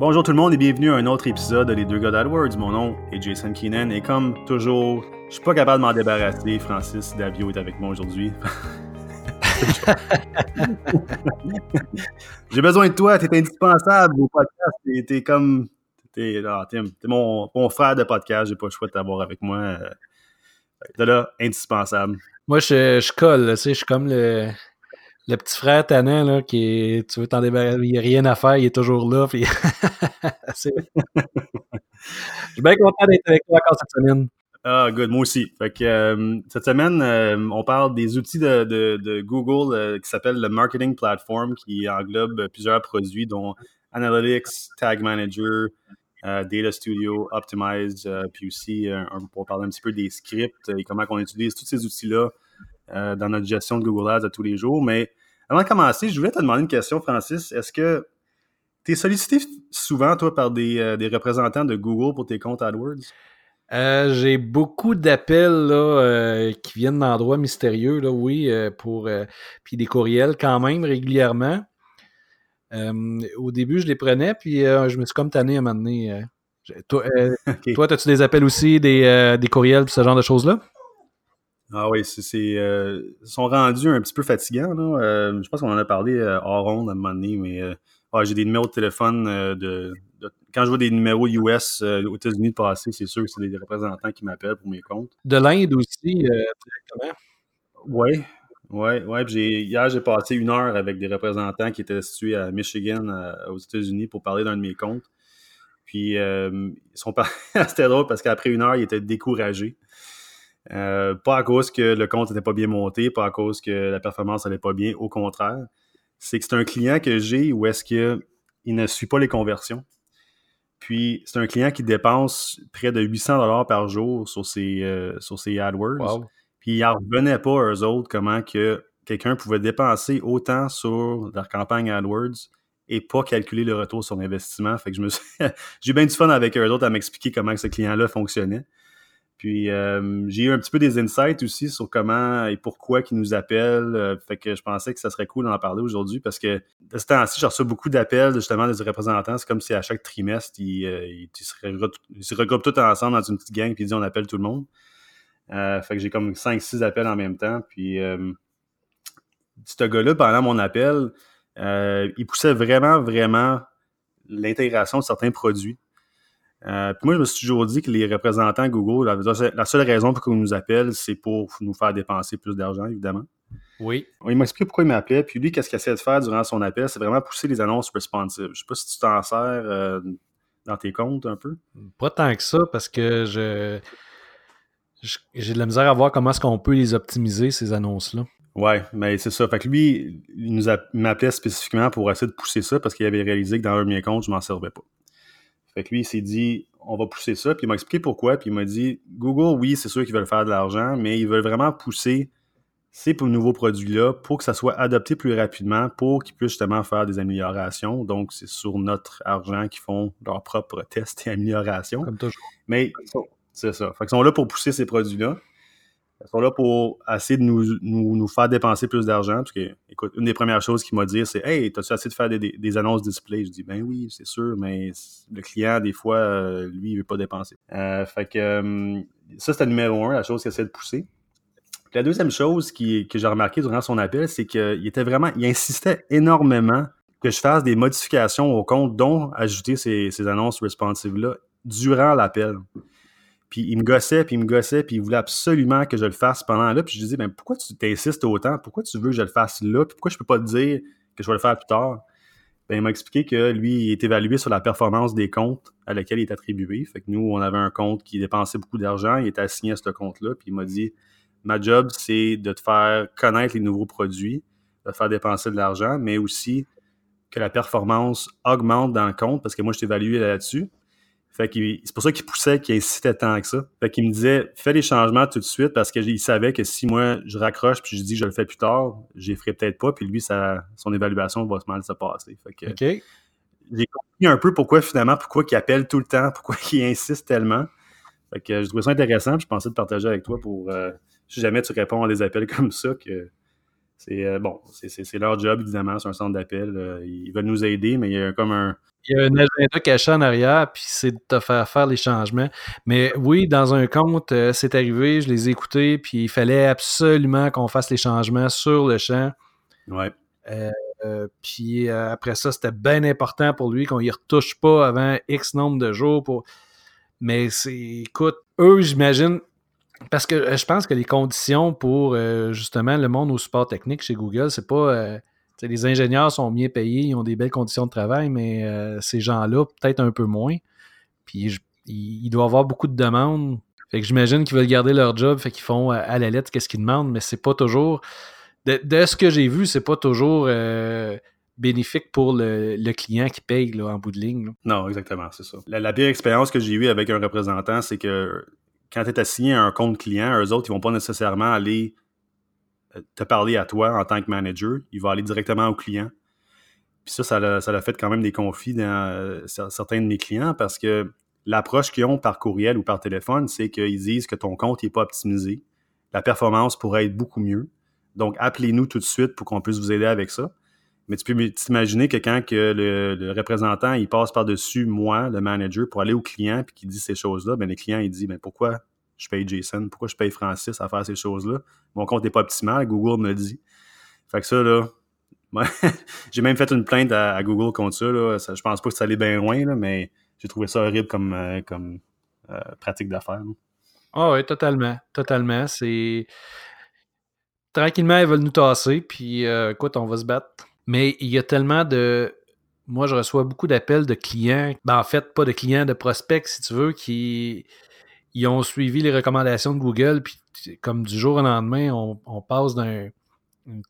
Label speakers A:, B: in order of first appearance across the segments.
A: Bonjour tout le monde et bienvenue à un autre épisode de Les Deux Gars d'AdWords. Mon nom est Jason Keenan et comme toujours, je suis pas capable de m'en débarrasser. Francis Davio est avec moi aujourd'hui. J'ai besoin de toi, t'es indispensable au podcast. T'es comme. T'es ah, mon, mon, frère de podcast, j'ai pas le choix de t'avoir avec moi. T'es là, indispensable.
B: Moi, je, je colle, tu sais, je suis comme le, le petit frère tannant, là, qui est, tu veux t'en débarrasser, il n'y a rien à faire, il est toujours là. Puis... je suis bien content d'être avec toi encore cette semaine.
A: Ah, good, moi aussi. Fait que, euh, cette semaine, euh, on parle des outils de, Google euh, qui s'appelle le Marketing Platform, qui englobe plusieurs produits, dont Analytics, Tag Manager, Data Studio, Optimize, puis aussi pour parler un petit peu des scripts et comment on utilise tous ces outils-là dans notre gestion de Google Ads à tous les jours. Mais avant de commencer, je voulais te demander une question, Francis. Est-ce que tu es sollicité souvent, toi, par des, euh, des, représentants de Google pour tes comptes AdWords?
B: Euh, j'ai beaucoup d'appels euh, qui viennent d'endroits mystérieux, là, oui, pour puis des courriels quand même régulièrement. au début, je les prenais, puis je me suis comme tanné à un moment donné. toi, toi as-tu des appels aussi, des, des courriels, ce genre de choses-là?
A: Ah oui, c'est, euh, sont rendus un petit peu fatigants. Là. Euh, je pense qu'on en a parlé euh, hors ronde à un moment donné, mais euh, j'ai des numéros de téléphone de, Quand je vois des numéros US aux États-Unis de passer, c'est sûr que c'est des représentants qui m'appellent pour mes comptes.
B: De l'Inde aussi, directement?
A: Oui, oui, oui. Hier, j'ai passé une heure avec des représentants qui étaient situés à Michigan, aux États-Unis, pour parler d'un de mes comptes. Puis, ils sont pas... C'était drôle parce qu'après une heure, ils étaient découragés. Euh, pas à cause que le compte n'était pas bien monté, pas à cause que la performance n'allait pas bien, au contraire. C'est que c'est un client que j'ai où est-ce qu'il ne suit pas les conversions. Puis c'est un client qui dépense près de 800 dollars par jour sur ses, euh, sur ses AdWords. Puis il n'en revenait pas, eux autres, comment que quelqu'un pouvait dépenser autant sur leur campagne AdWords et pas calculer le retour sur l'investissement. Fait que je me j'ai eu bien du fun avec eux autres à m'expliquer comment ce client-là fonctionnait. Puis euh, j'ai eu un petit peu des insights aussi sur comment et pourquoi ils nous appellent. Euh, fait que je pensais que ça serait cool d'en parler aujourd'hui parce que de ce temps-ci, j'ai reçu beaucoup d'appels justement des représentants. C'est comme si à chaque trimestre, ils, euh, ils, se, regroupent tous ensemble dans une petite gang puis ils disent on appelle tout le monde. fait que j'ai comme 5-6 appels en même temps. Puis ce gars-là, pendant mon appel, il poussait vraiment, vraiment l'intégration de certains produits. Euh, puis moi, je me suis toujours dit que les représentants Google, la, seule raison pour qu'ils nous appellent, c'est pour nous faire dépenser plus d'argent, évidemment.
B: Oui.
A: Il m'a expliqué pourquoi il m'appelait. Puis lui, qu'est-ce qu'il essaie de faire durant son appel, c'est vraiment pousser les annonces responsives. Je sais pas si tu t'en sers euh, dans tes comptes un peu.
B: Pas tant que ça, parce que je j'ai de la misère à voir comment est-ce qu'on peut les optimiser, ces annonces-là.
A: Ouais, mais c'est ça. Fait que lui, il nous m'appelait spécifiquement pour essayer de pousser ça parce qu'il avait réalisé que dans un de mes comptes, je m'en servais pas. Fait que lui, il s'est dit, on va pousser ça. Puis il m'a expliqué pourquoi. Puis il m'a dit, Google, oui, c'est sûr qu'ils veulent faire de l'argent, mais ils veulent vraiment pousser ces nouveaux produits-là pour que ça soit adopté plus rapidement, pour qu'ils puissent justement faire des améliorations. Donc, c'est sur notre argent qu'ils font leurs propres tests et améliorations.
B: Comme toujours.
A: Mais c'est ça. Fait qu'ils sont là pour pousser ces produits-là. Ils sont là pour essayer de nous, nous, faire dépenser plus d'argent. Parce que, écoute, une des premières choses qu'il m'a dit, c'est Hey, t'as-tu assez de faire des, des, annonces display? Je dis Ben oui, c'est sûr, mais le client, des fois, euh, lui, il veut pas dépenser. Euh, fait que euh, ça, c'était numéro un, la chose qu'il essaie de pousser. la deuxième chose qui, que j'ai remarqué durant son appel, c'est qu'il était vraiment, il insistait énormément que je fasse des modifications au compte, dont ajouter ces, ces annonces responsives-là durant l'appel. Puis il me gossait, puis il me gossait, puis il voulait absolument que je le fasse pendant là. Puis je lui disais, ben, pourquoi tu t'insistes autant? Pourquoi tu veux que je le fasse là? Puis pourquoi je peux pas te dire que je vais le faire plus tard? Ben, il m'a expliqué que lui, il est évalué sur la performance des comptes à laquelle il est attribué. Fait que nous, on avait un compte qui dépensait beaucoup d'argent, il était assigné à ce compte-là, puis il m'a dit, ma job, c'est de te faire connaître les nouveaux produits, de te faire dépenser de l'argent, mais aussi que la performance augmente dans le compte, parce que moi, je t'évalue là-dessus. Fait c'est pour ça qu'il poussait, qu'il incitait tant que ça. Fait qu'il me disait, fais les changements tout de suite parce qu'il savait que si moi, je raccroche puis je dis que je le fais plus tard, je les ferai peut-être pas. Puis lui, ça, son évaluation va mal se passer. Fait que, J'ai compris un peu pourquoi finalement, pourquoi il appelle tout le temps, pourquoi il insiste tellement. Fait que je trouvais ça intéressant. Puis je pensais de partager avec toi pour, euh, si jamais tu réponds à des appels comme ça, que c'est euh, bon, c'est leur job, évidemment, c'est un centre d'appel. Euh, ils veulent nous aider, mais il y a comme un.
B: Il y a un agenda caché en arrière, puis c'est de te faire faire les changements. Mais oui, dans un compte, euh, c'est arrivé, je les ai écoutés, puis il fallait absolument qu'on fasse les changements sur le champ.
A: Ouais.
B: Euh, euh, puis après ça, c'était bien important pour lui qu'on y retouche pas avant X nombre de jours. Pour... Mais c'est, écoute, eux, j'imagine, parce que je pense que les conditions pour justement le monde au support technique chez Google, c'est pas les ingénieurs sont bien payés, ils ont des belles conditions de travail, mais euh, ces gens-là, peut-être un peu moins. Puis il, doit avoir beaucoup de demandes. Fait que j'imagine qu'ils veulent garder leur job, fait qu'ils font à la lettre qu'est-ce qu'ils demandent, mais c'est pas toujours. De, ce que j'ai vu, c'est pas toujours euh, bénéfique pour le, client qui paye là, en bout de ligne.
A: Non, exactement, c'est ça. La, pire expérience que j'ai eue avec un représentant, c'est que quand tu es assigné à un compte client, eux autres, ils vont pas nécessairement aller te parler à toi en tant que manager, il va aller directement au client. Puis ça, ça a, fait quand même des conflits dans euh, certains de mes clients parce que l'approche qu'ils ont par courriel ou par téléphone, c'est qu'ils disent que ton compte n'est pas optimisé. La performance pourrait être beaucoup mieux. Donc, appelez-nous tout de suite pour qu'on puisse vous aider avec ça. Mais tu peux t'imaginer que quand que le, représentant il passe par-dessus moi, le manager, pour aller au client puis qu'il dit ces choses-là, ben, le client il dit ben, pourquoi je paye Jason? Pourquoi je paye Francis à faire ces choses-là? Mon compte n'est pas optimal, Google me le dit. Fait que ça, là, j'ai même fait une plainte à, Google contre ça, là. Je pense pas que ça allait bien loin, là, mais j'ai trouvé ça horrible comme, euh, comme euh, pratique d'affaires.
B: Ah oui, totalement. Totalement. C'est. Tranquillement, ils veulent nous tasser, puis euh, écoute, on va se battre. Mais il y a tellement de. Moi, je reçois beaucoup d'appels de clients. Ben, en fait, pas de clients, de prospects, si tu veux, qui ils ont suivi les recommandations de Google, puis comme du jour au lendemain, on, passe d'un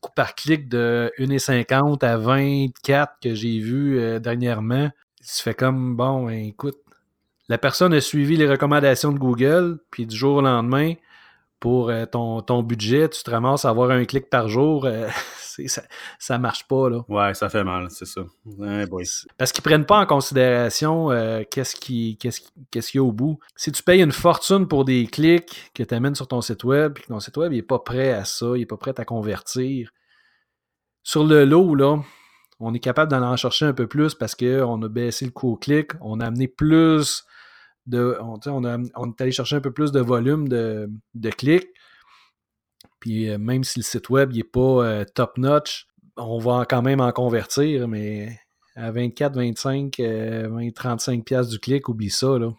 B: coup par clic de 1,50 à 24 que j'ai vu euh, dernièrement. Ça fait comme, bon, ben, écoute, la personne a suivi les recommandations de Google, puis du jour au lendemain, pour euh, ton, ton, budget, tu te ramasses à avoir un clic par jour, euh, ça, ça marche pas. Là.
A: Ouais, ça fait mal, c'est ça.
B: Parce qu'ils prennent pas en considération euh, qu'est-ce qu'il y a au bout. Si tu payes une fortune pour des clics que tu amènes sur ton site web, puis que ton site web n'est pas prêt à ça, il n'est pas prêt à convertir, sur le lot, là, on est capable d'en chercher un peu plus parce qu'on a baissé le coût au clic, on a amené plus on, on, est allé chercher un peu plus de volume de, clics. Puis euh, même si le site web n'est pas euh, top-notch, on va quand même en convertir, mais à 24, 25, 20, 35 pièces du clic, oublie ça. Là.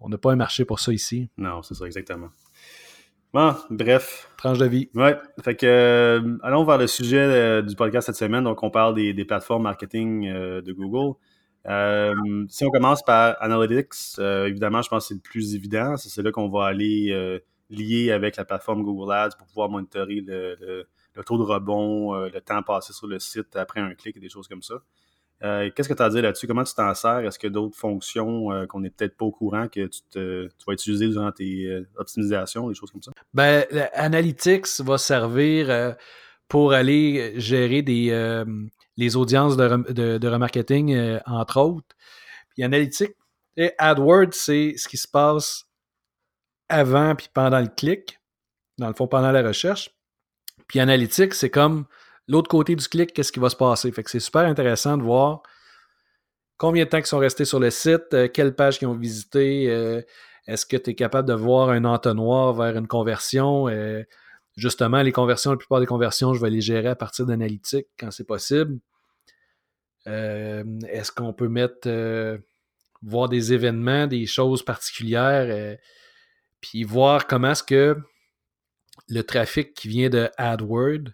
B: On n'a pas un marché pour ça ici.
A: Non, c'est ça, exactement. Bon, bref.
B: Tranche de vie.
A: Ouais. Fait que, euh, allons vers le sujet du podcast cette semaine. Donc, on parle des, plateformes marketing de Google. Si on commence par Analytics, évidemment, je pense que c'est le plus évident. C'est là qu'on va aller euh, lier avec la plateforme Google Ads pour pouvoir monitorer le, taux de rebond, le temps passé sur le site après un clic et des choses comme ça. Qu'est-ce que tu as à dire là-dessus? Comment tu t'en sers? Est-ce a d'autres fonctions qu'on n'est peut-être pas au courant que tu, vas utiliser durant tes optimisations, des choses comme ça?
B: Ben, Analytics va servir pour aller gérer les audiences de, remarketing, euh, entre autres. Puis Analytics, et AdWords, c'est ce qui se passe avant puis pendant le clic, dans le fond, pendant la recherche. Puis Analytics, c'est comme l'autre côté du clic, qu'est-ce qui va se passer? Fait que c'est super intéressant de voir combien de temps ils sont restés sur le site, euh, quelle page ils ont visité, euh, est-ce que tu es capable de voir un entonnoir vers une conversion? justement, les conversions, la plupart des conversions, je vais les gérer à partir d'analytics quand c'est possible. Euh, est-ce qu'on peut mettre, euh, voir des événements, des choses particulières, euh, puis voir comment est-ce que le trafic qui vient de AdWords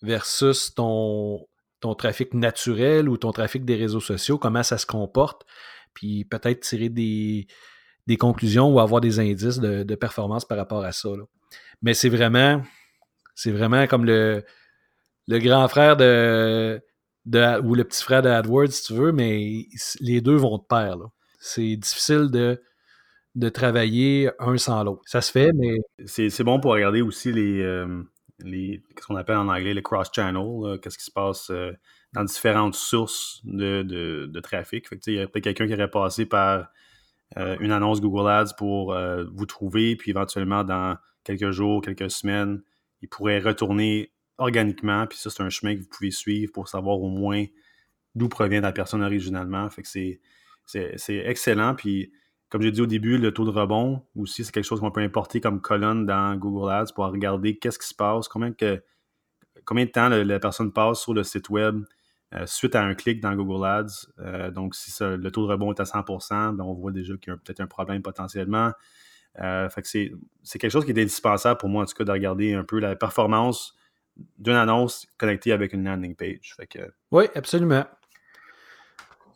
B: versus ton, ton trafic naturel ou ton trafic des réseaux sociaux, comment ça se comporte, puis peut-être tirer des, conclusions ou avoir des indices de, performance par rapport à ça. Mais c'est vraiment, c'est vraiment comme le, le grand frère de, ou le petit frère de AdWords, si tu veux, mais les deux vont de pair. C'est difficile de, de travailler un sans l'autre. Ça se fait, mais.
A: C'est bon pour regarder aussi les. Euh, les ce qu'on appelle en anglais les cross-channel, qu'est-ce qui se passe euh, dans différentes sources de, de, trafic. il y a peut-être quelqu'un qui aurait passé par euh, une annonce Google Ads pour vous trouver, puis éventuellement, dans quelques jours, quelques semaines, il pourrait retourner organiquement. Puis ça, c'est un chemin que vous pouvez suivre pour savoir au moins d'où provient la personne originalement. Fait que c'est, excellent. Puis, comme j'ai dit au début, le taux de rebond aussi, c'est quelque chose qu'on peut importer comme colonne dans Google Ads pour regarder qu'est-ce qui se passe, combien, que, combien de temps la, personne passe sur le site web euh, suite à un clic dans Google Ads. Euh, donc, si le taux de rebond est à 100%, ben, on voit déjà qu'il y a peut-être un problème potentiellement. Euh, fait c'est, c'est quelque chose qui est indispensable pour moi, en tout cas, de regarder un peu la performance d'une annonce connectée avec une landing page.
B: Oui, absolument.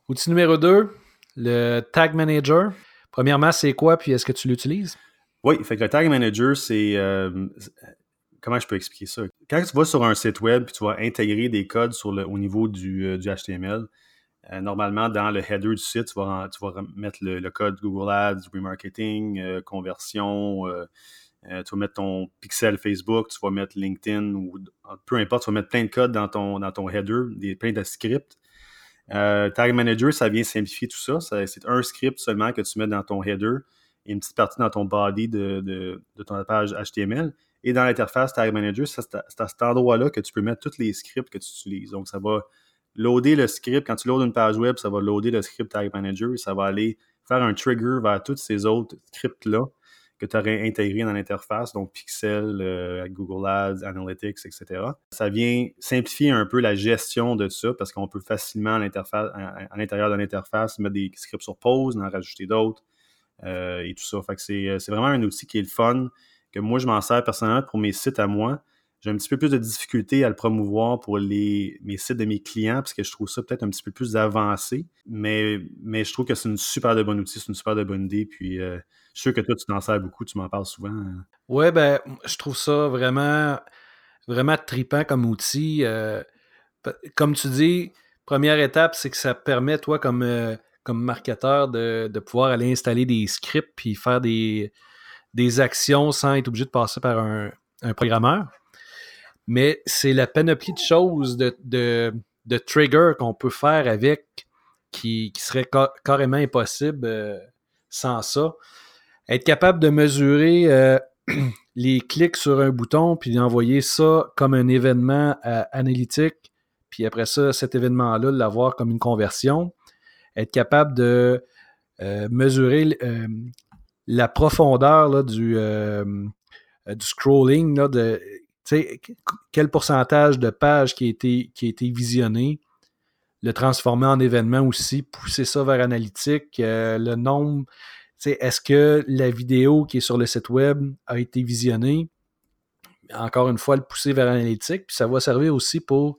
B: Outil numéro 2, le Tag Manager. Premièrement, c'est quoi, puis est-ce que tu l'utilises?
A: Oui, fait que le Tag Manager, c'est. Euh, comment je peux expliquer ça? Quand tu vas sur un site web puis tu vas intégrer des codes au niveau du, HTML, euh, euh, normalement, dans le header du site, tu vas, tu vas mettre le, code Google Ads, remarketing, conversion, tu vas mettre ton pixel Facebook, tu vas mettre LinkedIn ou peu importe, tu vas mettre plein de codes dans ton, dans ton header, des, plein de scripts. Euh, Tag Manager, ça vient simplifier tout ça. c'est un script seulement que tu mets dans ton header et une petite partie dans ton body de, de, ton page HTML. Et dans l'interface Tag Manager, c'est à cet endroit-là que tu peux mettre tous les scripts que tu utilises. Donc, ça va loader le script. Quand tu loads une page web, ça va loader le script Tag Manager et ça va aller faire un trigger vers tous ces autres scripts-là que tu aurais intégré dans l'interface, donc Pixel, euh, Google Ads, Analytics, etc. Ça vient simplifier un peu la gestion de ça parce qu'on peut facilement à l'intérieur de l'interface mettre des scripts sur pause, en rajouter d'autres euh, et tout ça. Fait que c'est vraiment un outil qui est le fun, que moi je m'en sers personnellement pour mes sites à moi j'ai un petit peu plus de difficulté à le promouvoir pour les, mes sites de mes clients parce que je trouve ça peut-être un petit peu plus avancé. Mais, mais je trouve que c'est une super de bonne outil, c'est une super de bonne idée. Puis euh, je suis sûr que toi, tu t'en sers beaucoup, tu m'en parles souvent.
B: Ouais, ben, je trouve ça vraiment, vraiment tripant comme outil. Euh, comme tu dis, première étape, c'est que ça permet, toi, comme, euh, comme marketeur, de, pouvoir aller installer des scripts puis faire des, des actions sans être obligé de passer par un, un programmeur mais c'est la panoplie de choses, de, de, de triggers qu'on peut faire avec qui, qui serait carrément impossible euh, sans ça. Être capable de mesurer euh, les clics sur un bouton, puis d'envoyer ça comme un événement euh, analytique, puis après ça, cet événement-là, l'avoir comme une conversion. Être capable de mesurer la profondeur du, du scrolling, de quel pourcentage de pages qui a été, qui a été visionné, le transformer en événement aussi, pousser ça vers analytique, euh, le nombre, est-ce que la vidéo qui est sur le site web a été visionnée? Encore une fois, le pousser vers analytique, puis ça va servir aussi pour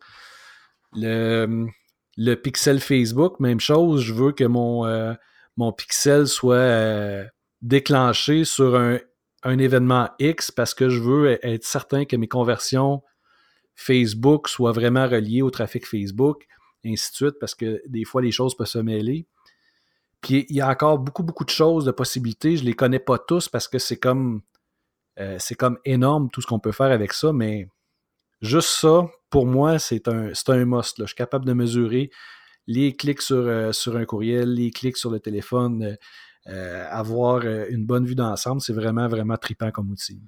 B: le, pixel Facebook, même chose, je veux que mon, euh, pixel soit euh, déclenché sur un un événement X parce que je veux être certain que mes conversions Facebook soient vraiment reliées au trafic Facebook, ainsi de suite, parce que des fois, les choses peuvent se mêler. Puis il y a encore beaucoup, beaucoup de choses, de possibilités. Je ne les connais pas tous parce que c'est comme, euh, c'est comme énorme tout ce qu'on peut faire avec ça, mais juste ça, pour moi, c'est un, un must. Je suis capable de mesurer les clics sur, euh, sur un courriel, les clics sur le téléphone, euh, avoir une bonne vue d'ensemble, c'est vraiment, vraiment tripant comme outil.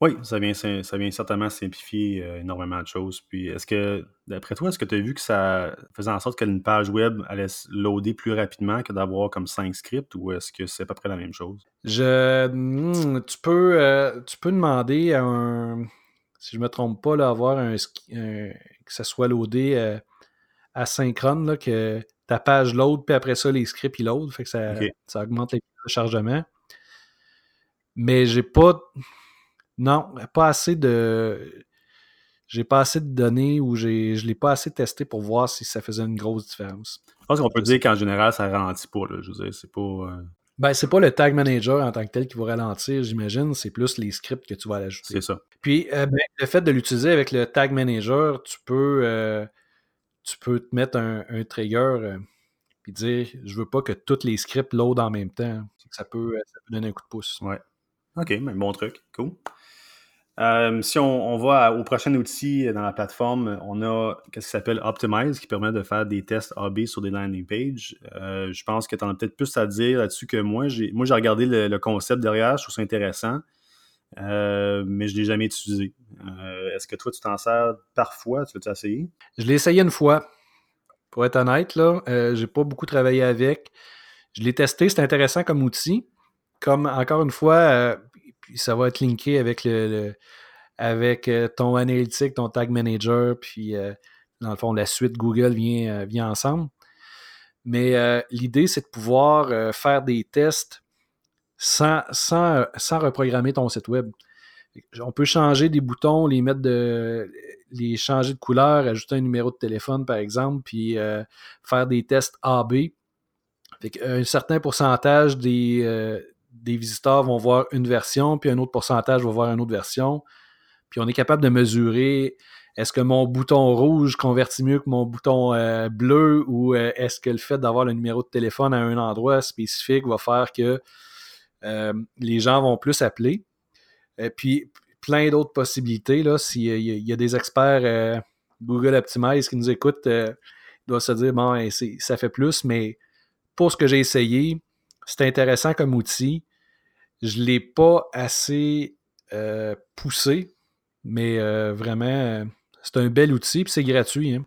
A: Oui, ça vient, ça vient certainement simplifier euh, énormément de choses. Puis, est-ce que, d'après toi, est-ce que tu as vu que ça faisait en sorte qu'une page web allait se loader plus rapidement que d'avoir comme cinq scripts ou est-ce que c'est à peu près la même chose?
B: Je, hmm, tu, peux, tu peux demander à un, si je ne me trompe pas, là, avoir un, que ça soit loadé asynchrone, là, que ta page load, puis après ça, les scripts, ils load. Fait que ça, ça augmente les chargements. Mais j'ai pas. Non, pas assez de. J'ai pas assez de données ou je l'ai pas assez testé pour voir si ça faisait une grosse différence.
A: Je pense qu'on peut dire qu'en général, ça ralentit pas. Là. Je veux dire, c'est pas. Euh,
B: ben, c'est pas le tag manager en tant que tel qui va ralentir, j'imagine. C'est plus les scripts que tu vas ajouter.
A: C'est ça.
B: Puis, euh, ben, le fait de l'utiliser avec le tag manager, tu peux. Euh, tu peux te mettre un, trigger euh, et dire je veux pas que tous les scripts load en même temps. Ça peut, ça peut donner un coup de pouce.
A: Ouais. OK, ben, bon truc. Cool. Euh, si on, va au prochain outil dans la plateforme, on a ce qui s'appelle? Optimize qui permet de faire des tests AB sur des landing pages. je pense que tu en as peut-être plus à dire là-dessus que moi. Moi, j'ai regardé le, concept derrière, je trouve ça intéressant. Euh, mais je ne l'ai jamais utilisé. Euh, est-ce que toi, tu t'en sers parfois? Tu l'as essayé?
B: Je l'ai essayé une fois. Pour être honnête, là, euh, j'ai pas beaucoup travaillé avec. Je l'ai testé, c'est intéressant comme outil. Comme encore une fois, euh, ça va être linké avec le, avec euh, ton analytique, ton tag manager, puis dans le fond, la suite Google vient, vient ensemble. Mais l'idée, c'est de pouvoir faire des tests sans, sans, sans reprogrammer ton site web. On peut changer des boutons, les mettre de les changer de couleur, ajouter un numéro de téléphone, par exemple, puis euh, faire des tests AB. un certain pourcentage des, euh, des visiteurs vont voir une version, puis un autre pourcentage va voir une autre version. Puis on est capable de mesurer est-ce que mon bouton rouge convertit mieux que mon bouton euh, bleu ou est-ce que le fait d'avoir le numéro de téléphone à un endroit spécifique va faire que les gens vont plus appeler. Et puis, plein d'autres possibilités. Là, s'il y, a des experts euh, Google Optimize qui nous écoutent, euh, ils doivent se dire bon, ça fait plus, mais pour ce que j'ai essayé, c'est intéressant comme outil. Je ne l'ai pas assez euh, poussé, mais vraiment, c'est un bel outil, et c'est gratuit. Hein.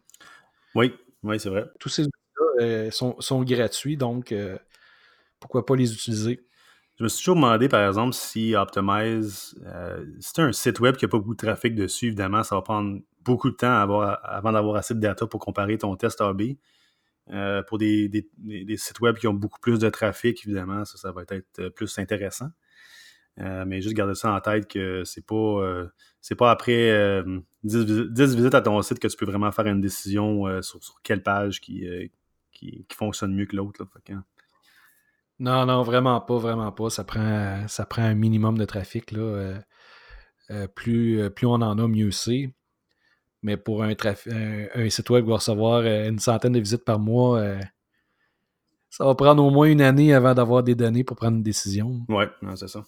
A: Oui, oui, c'est vrai.
B: Tous ces outils-là sont, sont, gratuits, donc pourquoi pas les utiliser?
A: Je me suis toujours demandé, par exemple, si Optimize, euh, c'est un site web qui n'a pas beaucoup de trafic dessus, évidemment, ça va prendre beaucoup de temps avant d'avoir assez de data pour comparer ton test AB. Euh, pour des, sites web qui ont beaucoup plus de trafic, évidemment, ça, va être plus intéressant. Euh, mais juste garder ça en tête que c'est pas c'est pas après 10, visites à ton site que tu peux vraiment faire une décision sur, quelle page qui, fonctionne mieux que l'autre.
B: Non, non, vraiment pas, vraiment pas. Ça prend, ça prend un minimum de trafic. Euh, euh, plus, euh, plus on en a, mieux c'est. Mais pour un, un, site web qui va recevoir une centaine de visites par mois, ça va prendre au moins une année avant d'avoir des données pour prendre une décision.
A: Ouais, c'est ça.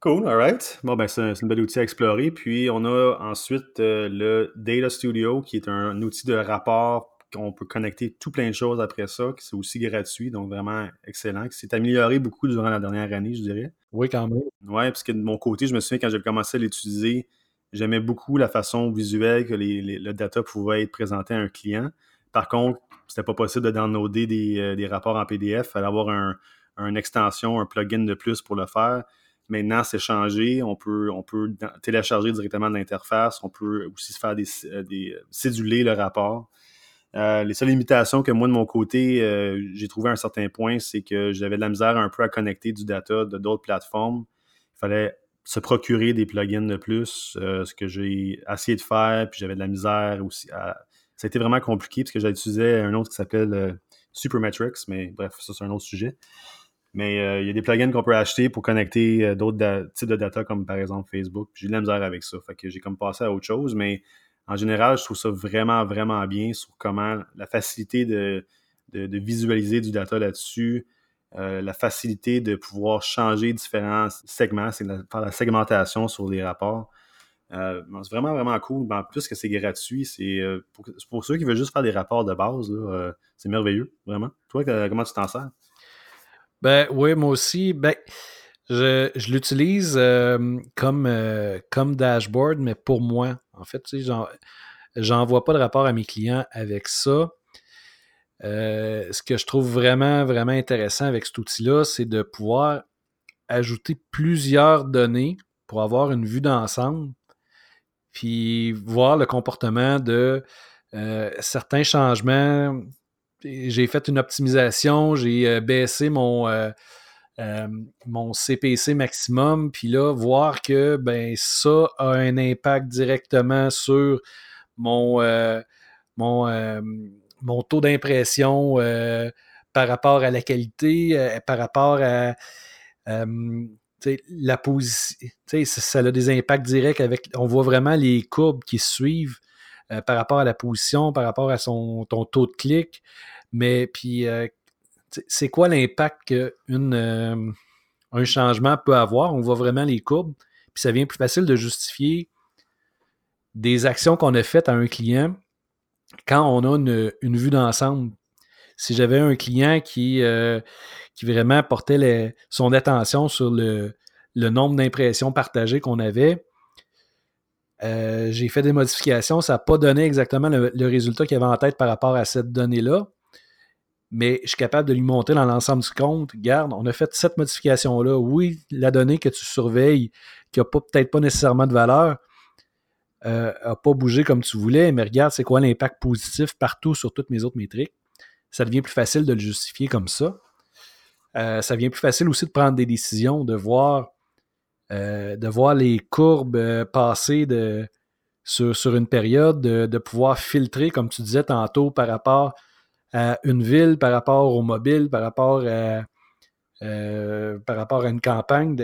A: Cool, alright. Bon, ben, c'est un, bel outil à explorer. Puis, on a ensuite le Data Studio, qui est un outil de rapport on peut connecter tout plein de choses après ça, qui c'est aussi gratuit, donc vraiment excellent, qui s'est amélioré beaucoup durant la dernière année, je dirais.
B: Oui, quand même.
A: Oui, parce que de mon côté, je me souviens quand j'ai commencé à l'utiliser, j'aimais beaucoup la façon visuelle que le data pouvait être présenté à un client. Par contre, c'était pas possible de downloader des, euh, rapports en PDF. Il fallait avoir un, une extension, un plugin de plus pour le faire. Maintenant, c'est changé. On peut, on peut télécharger directement de l'interface. On peut aussi faire des, euh, des, euh, céduler le rapport. Les seules limitations que moi, de mon côté, j'ai trouvé à un certain point, c'est que j'avais de la misère un peu à connecter du data de d'autres plateformes. Il fallait se procurer des plugins de plus, euh, ce que j'ai essayé de faire, puis j'avais de la misère aussi. Ça a été vraiment compliqué parce que j'ai utilisé un autre qui s'appelle Supermetrics, mais bref, ça c'est un autre sujet. Mais il y a des plugins qu'on peut acheter pour connecter d'autres types de data, comme par exemple Facebook. J'ai de la misère avec ça. Fait que j'ai comme passé à autre chose, mais en général, je trouve ça vraiment, vraiment bien sur comment la facilité de, visualiser du data là-dessus, euh, la facilité de pouvoir changer différents segments, c'est faire la segmentation sur les rapports. Euh, c'est vraiment, vraiment cool. En plus que c'est gratuit, c'est euh, pour, ceux qui veulent juste faire des rapports de base, c'est merveilleux, vraiment. Toi, comment tu t'en sers?
B: Ben oui, moi aussi. Ben, je, l'utilise comme, comme dashboard, mais pour moi. En fait, tu sais, j'envoie pas de rapport à mes clients avec ça. Euh, ce que je trouve vraiment, vraiment intéressant avec cet outil-là, c'est de pouvoir ajouter plusieurs données pour avoir une vue d'ensemble, puis voir le comportement de certains changements. J'ai fait une optimisation, j'ai baissé mon euh, mon CPC maximum, puis là, voir que ben, ça a un impact directement sur mon, euh, mon, euh, mon taux d'impression par rapport à la qualité, par rapport à la position. Ça a des impacts directs avec. On voit vraiment les courbes qui suivent par rapport à la position, par rapport à son, ton taux de clic. Mais puis c'est quoi l'impact qu'un euh, un changement peut avoir? On voit vraiment les courbes, puis ça devient plus facile de justifier des actions qu'on a faites à un client quand on a une, vue d'ensemble. Si j'avais un client qui, euh, qui vraiment portait son attention sur le, nombre d'impressions partagées qu'on avait, j'ai fait des modifications, ça n'a pas donné exactement le, résultat qu'il avait en tête par rapport à cette donnée-là, mais je suis capable de lui monter dans l'ensemble du compte. Regarde, on a fait cette modification-là. Oui, la donnée que tu surveilles, qui n'a peut-être pas nécessairement de valeur, euh, pas bougé comme tu voulais, mais regarde, c'est quoi l'impact positif partout sur toutes mes autres métriques. Ça devient plus facile de le justifier comme ça. Euh, ça devient plus facile aussi de prendre des décisions, de voir, euh, de voir les courbes passer sur, une période, de, pouvoir filtrer, comme tu disais tantôt, par rapport à une ville, par rapport au mobile, par rapport à, par rapport à une campagne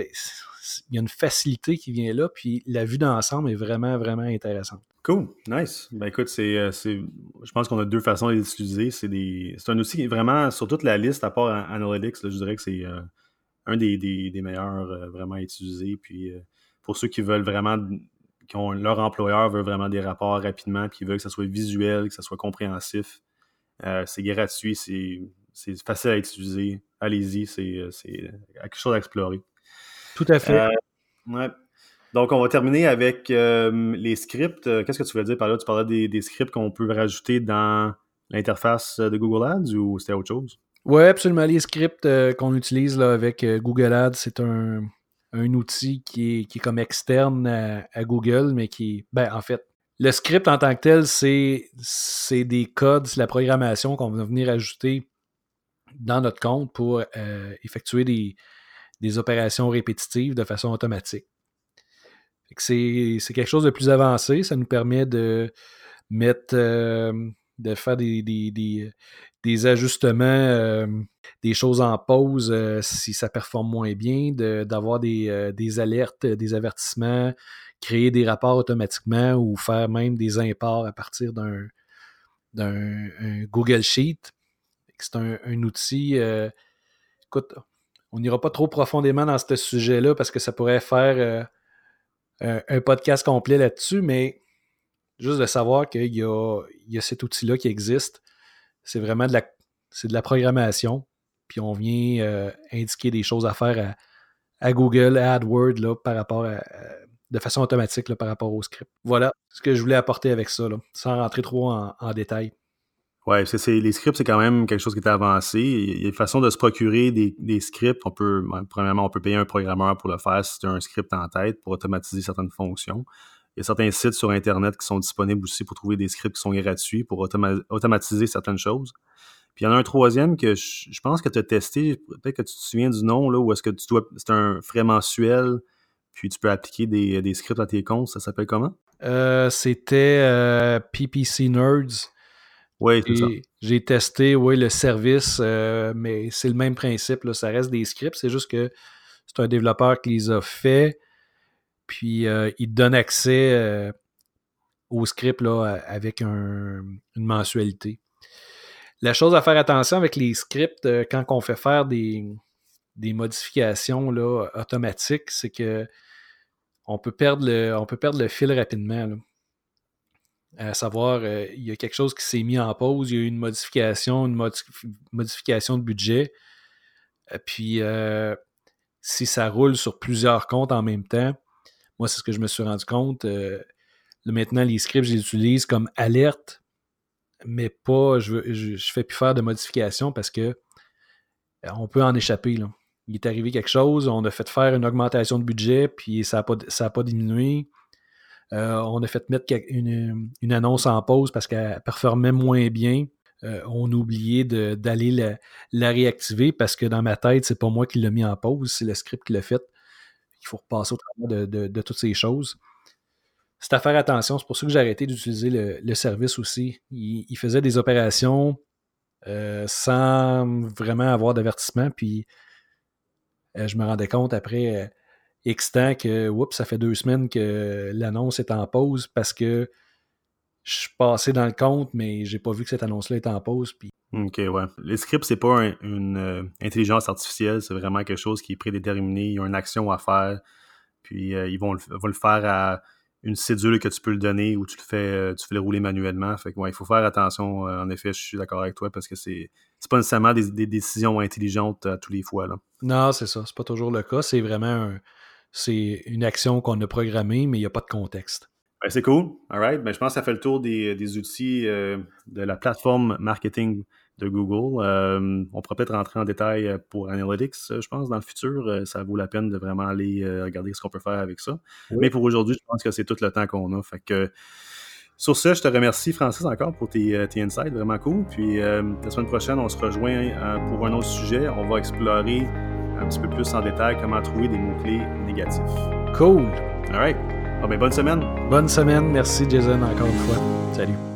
B: il y a une facilité qui vient là, puis la vue d'ensemble est vraiment, vraiment intéressante.
A: Cool, nice. Ben écoute, c'est, euh, je pense qu'on a deux façons d'utiliser. C'est, des, c'est un outil qui est vraiment sur toute la liste, à part Analytics, je dirais que c'est euh, un des, meilleurs euh, vraiment utilisés. Puis pour ceux qui veulent vraiment, qui ont, leur employeur veut vraiment des rapports rapidement, puis qui veulent que ça soit visuel, que ça soit compréhensif, c'est gratuit, c'est, facile à utiliser. Allez-y, c'est, c'est quelque chose à explorer.
B: Tout à fait.
A: Euh, Donc, on va terminer avec euh, les scripts. Euh, qu'est-ce que tu veux dire par là? Tu parlais des, scripts qu'on peut rajouter dans l'interface de Google Ads ou c'était autre chose?
B: Oui, absolument. Les scripts qu'on utilise là, avec Google Ads, c'est un, outil qui est, qui est, comme externe à, Google, mais qui, ben, en fait, le script en tant que tel, c'est des codes, c'est la programmation qu'on va venir ajouter dans notre compte pour effectuer des, des opérations répétitives de façon automatique. C'est quelque chose de plus avancé. Ça nous permet de mettre, euh, de faire des, des, ajustements, euh, des choses en pause euh, si ça performe moins bien, d'avoir des, des, alertes, des avertissements, créer des rapports automatiquement ou faire même des imports à partir d'un Google Sheet. C'est un, un, outil. écoute, on n'ira pas trop profondément dans ce sujet-là parce que ça pourrait faire euh, un, podcast complet là-dessus, mais juste de savoir qu'il y a, cet outil-là qui existe, c'est vraiment de la, programmation. Puis on vient euh, indiquer des choses à faire à, Google, à AdWords, là, par rapport de façon automatique par rapport au script. Voilà ce que je voulais apporter avec ça, sans rentrer trop en détail.
A: C'est, les scripts, c'est quand même quelque chose qui est avancé. Il y a une façon de se procurer des, scripts. On peut, premièrement, on peut payer un programmeur pour le faire si tu as un script en tête pour automatiser certaines fonctions. Il y a certains sites sur Internet qui sont disponibles aussi pour trouver des scripts qui sont gratuits pour automatiser certaines choses. Puis il y en a un troisième que je, pense que tu as testé, peut-être que tu te souviens du nom, là, ou est-ce que tu dois. C'est un frais mensuel, puis tu peux appliquer des, scripts à tes comptes. Ça s'appelle comment?
B: Euh, c'était euh, PPC Nerds.
A: Oui.
B: J'ai testé oui, le service, euh, mais c'est le même principe. Ça reste des scripts. C'est juste que c'est un développeur qui les a fait. Puis euh, il donne accès euh, aux scripts là, avec une mensualité. La chose à faire attention avec les scripts quand on fait faire des, modifications là, automatiques, c'est que on peut, perdre le, on peut perdre le fil rapidement. À savoir, euh, il y a quelque chose qui s'est mis en pause, il y a eu une modification, une modification de budget. Euh, puis, euh, si ça roule sur plusieurs comptes en même temps, moi, c'est ce que je me suis rendu compte. maintenant, les scripts, je les utilise comme alerte, mais pas, je ne fais plus faire de modifications parce que on peut en échapper. Là. Il est arrivé quelque chose, on a fait faire une augmentation de budget, puis ça n'a pas, pas diminué euh, on a fait mettre une, annonce en pause parce qu'elle performait moins bien. Euh, on a oublié d'aller la, réactiver parce que dans ma tête, c'est pas moi qui l'ai mis en pause, c'est le script qui l'a fait. Il faut repasser au travers de, toutes ces choses. C'est à faire attention. C'est pour ça que j'ai arrêté d'utiliser le, service aussi. Il, faisait des opérations euh, sans vraiment avoir d'avertissement. Puis je me rendais compte après X temps que, oups, ça fait deux semaines que l'annonce est en pause parce que je suis passé dans le compte, mais j'ai pas vu que cette annonce-là est en pause. Puis...
A: OK, ouais. Les scripts, c'est pas une euh, intelligence artificielle, c'est vraiment quelque chose qui est prédéterminé. Il y a une action à faire, puis euh, ils vont le, le, faire à une cédule que tu peux le donner ou tu le fais, euh, tu fais le rouler manuellement. Fait que, ouais, il faut faire attention. en effet, je suis d'accord avec toi parce que c'est c'est pas nécessairement des, des, décisions intelligentes à tous les fois. Là.
B: Non, c'est ça. C'est pas toujours le cas. C'est vraiment un c'est une action qu'on a programmée, mais il n'y a pas de contexte.
A: Ben, c'est cool. All right. Ben, je pense que ça fait le tour des, des outils euh, de la plateforme marketing de Google. Euh, on pourrait peut-être rentrer en détail pour Analytics, je pense, dans le futur. Ça vaut la peine de vraiment aller regarder ce qu'on peut faire avec ça. Mais pour aujourd'hui, je pense que c'est tout le temps qu'on a. Fait que sur ce, je te remercie, Francis, encore pour tes, euh, tes insights, vraiment cool. Puis euh, la semaine prochaine, on se rejoint euh, pour un autre sujet. On va explorer un petit peu plus en détail comment trouver des mots-clés négatifs.
B: Cool.
A: All right. Ah, ben, bonne semaine.
B: Bonne semaine. Merci, Jason, encore une fois. Salut.